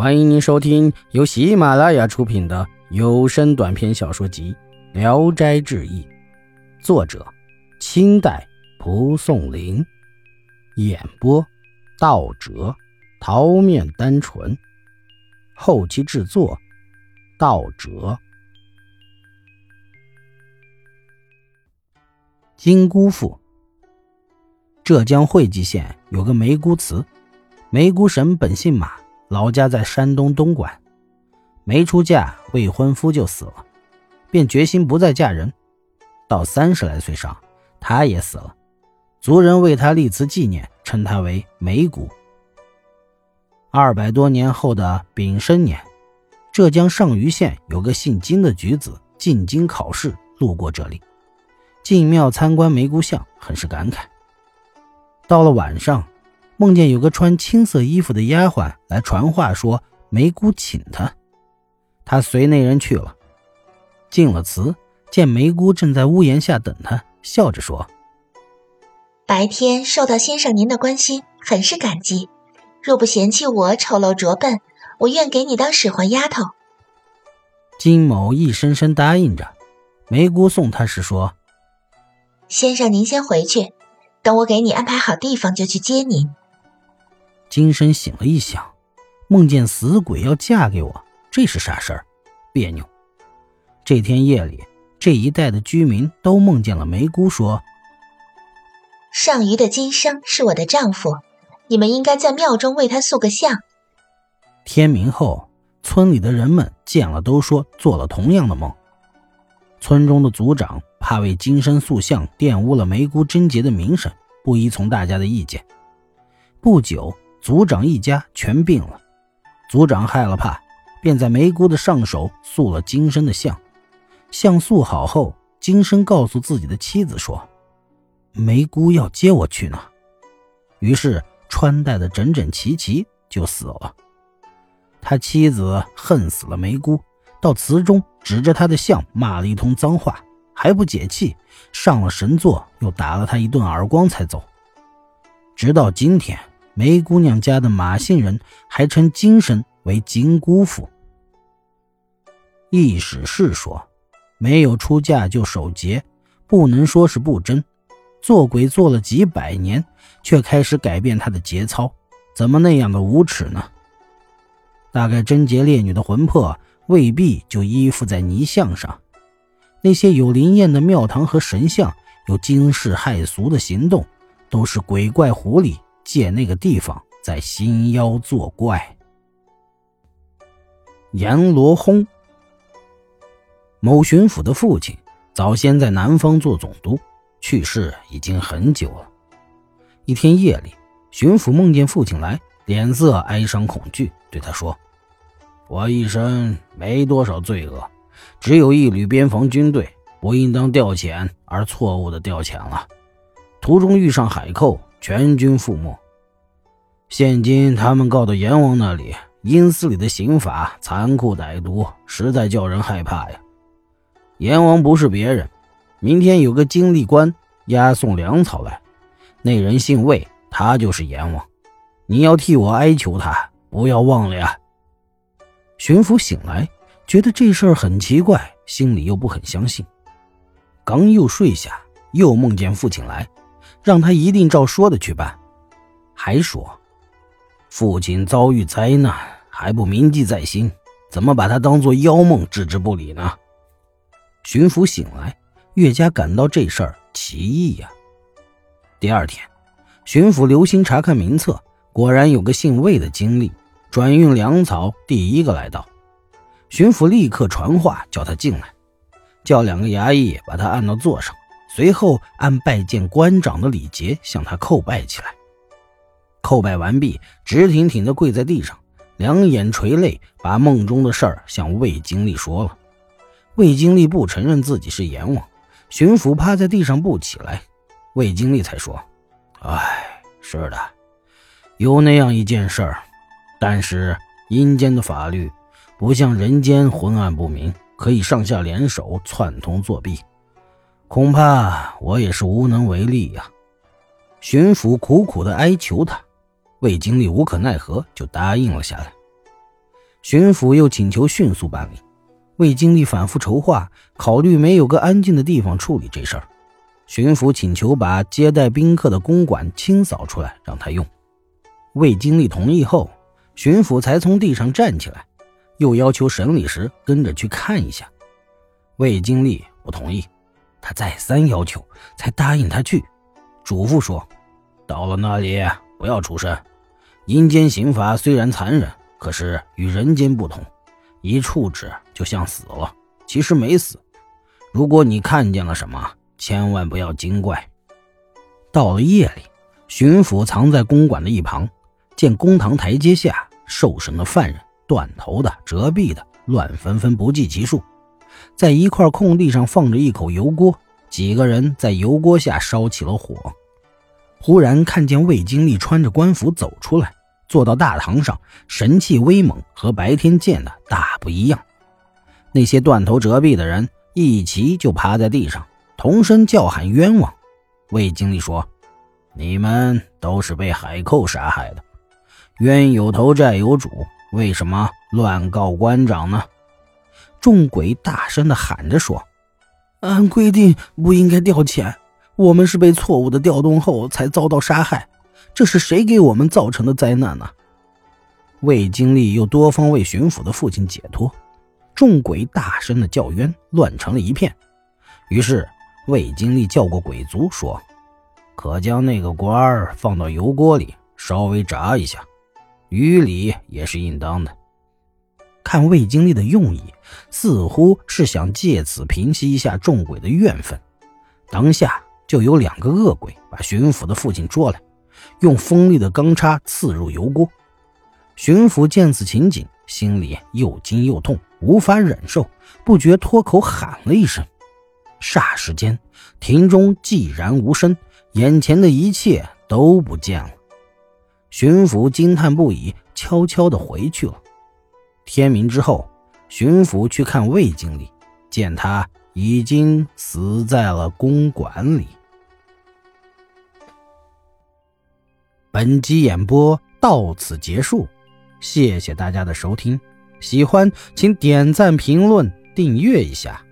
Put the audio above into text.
欢迎您收听由喜马拉雅出品的有声短篇小说集《聊斋志异》，作者：清代蒲松龄，演播：道哲、桃面单纯，后期制作：道哲。金姑父，浙江会稽县有个梅姑祠，梅姑神本姓马。老家在山东东莞，没出嫁，未婚夫就死了，便决心不再嫁人。到三十来岁上，她也死了，族人为她立祠纪念，称她为梅姑。二百多年后的丙申年，浙江上虞县有个姓金的举子进京考试，路过这里，进庙参观梅姑像，很是感慨。到了晚上。梦见有个穿青色衣服的丫鬟来传话，说梅姑请他。他随那人去了，进了祠，见梅姑正在屋檐下等他，笑着说：“白天受到先生您的关心，很是感激。若不嫌弃我丑陋拙笨，我愿给你当使唤丫头。”金某一声声答应着。梅姑送他时说：“先生您先回去，等我给你安排好地方，就去接您。”金生醒了一想，梦见死鬼要嫁给我，这是啥事儿？别扭。这天夜里，这一带的居民都梦见了梅姑说：“上虞的金生是我的丈夫，你们应该在庙中为他塑个像。”天明后，村里的人们见了都说做了同样的梦。村中的族长怕为金生塑像玷污了梅姑贞洁的名声，不依从大家的意见。不久。族长一家全病了，族长害了怕，便在梅姑的上手塑了金生的像。像塑好后，金生告诉自己的妻子说：“梅姑要接我去呢。”于是穿戴的整整齐齐，就死了。他妻子恨死了梅姑，到祠中指着他的像骂了一通脏话，还不解气，上了神座，又打了他一顿耳光才走。直到今天。梅姑娘家的马姓人还称金神为金姑父。易史是说，没有出嫁就守节，不能说是不贞。做鬼做了几百年，却开始改变他的节操，怎么那样的无耻呢？大概贞洁烈女的魂魄未必就依附在泥像上。那些有灵验的庙堂和神像，有惊世骇俗的行动，都是鬼怪狐狸。借那个地方在心妖作怪。阎罗轰。某巡抚的父亲早先在南方做总督，去世已经很久了。一天夜里，巡抚梦见父亲来，脸色哀伤恐惧，对他说：“我一生没多少罪恶，只有一旅边防军队不应当调遣而错误的调遣了，途中遇上海寇。”全军覆没。现今他们告到阎王那里，阴司里的刑法残酷歹毒，实在叫人害怕呀。阎王不是别人，明天有个经历官押送粮草来，那人姓魏，他就是阎王。你要替我哀求他，不要忘了呀。巡抚醒来，觉得这事儿很奇怪，心里又不很相信。刚又睡下，又梦见父亲来。让他一定照说的去办，还说父亲遭遇灾难还不铭记在心，怎么把他当做妖梦置之不理呢？巡抚醒来，越加感到这事儿奇异呀。第二天，巡抚留心查看名册，果然有个姓魏的经历，转运粮草第一个来到。巡抚立刻传话叫他进来，叫两个衙役把他按到座上。随后按拜见官长的礼节向他叩拜起来。叩拜完毕，直挺挺地跪在地上，两眼垂泪，把梦中的事儿向魏经历说了。魏经历不承认自己是阎王，巡抚趴在地上不起来。魏经历才说：“哎，是的，有那样一件事儿，但是阴间的法律不像人间昏暗不明，可以上下联手串通作弊。”恐怕我也是无能为力呀。巡抚苦苦的哀求他，魏经理无可奈何，就答应了下来。巡抚又请求迅速办理。魏经历反复筹划，考虑没有个安静的地方处理这事儿。巡抚请求把接待宾客的公馆清扫出来，让他用。魏经历同意后，巡抚才从地上站起来，又要求审理时跟着去看一下。魏经历不同意，他再三要求，才答应他去，嘱咐说：“到了那里不要出声。阴间刑罚虽然残忍，可是与人间不同。”一处置就像死了，其实没死。如果你看见了什么，千万不要惊怪。到了夜里，巡抚藏在公馆的一旁，见公堂台阶下受审的犯人，断头的、折臂的，乱纷纷不计其数。在一块空地上放着一口油锅，几个人在油锅下烧起了火。忽然看见魏经理穿着官服走出来。坐到大堂上，神气威猛，和白天见的大不一样。那些断头折臂的人一齐就趴在地上，同声叫喊冤枉。魏经理说：“你们都是被海寇杀害的，冤有头债有主，为什么乱告官长呢？”众鬼大声的喊着说：“按规定不应该调遣，我们是被错误的调动后才遭到杀害。”这是谁给我们造成的灾难呢？魏经历又多方为巡抚的父亲解脱，众鬼大声的叫冤，乱成了一片。于是魏经历叫过鬼族，说：“可将那个官儿放到油锅里，稍微炸一下，于理也是应当的。”看魏经历的用意，似乎是想借此平息一下众鬼的怨愤。当下就有两个恶鬼把巡抚的父亲捉来。用锋利的钢叉刺入油锅，巡抚见此情景，心里又惊又痛，无法忍受，不觉脱口喊了一声。霎时间，庭中寂然无声，眼前的一切都不见了。巡抚惊叹不已，悄悄地回去了。天明之后，巡抚去看魏经理，见他已经死在了公馆里。本集演播到此结束，谢谢大家的收听。喜欢请点赞、评论、订阅一下。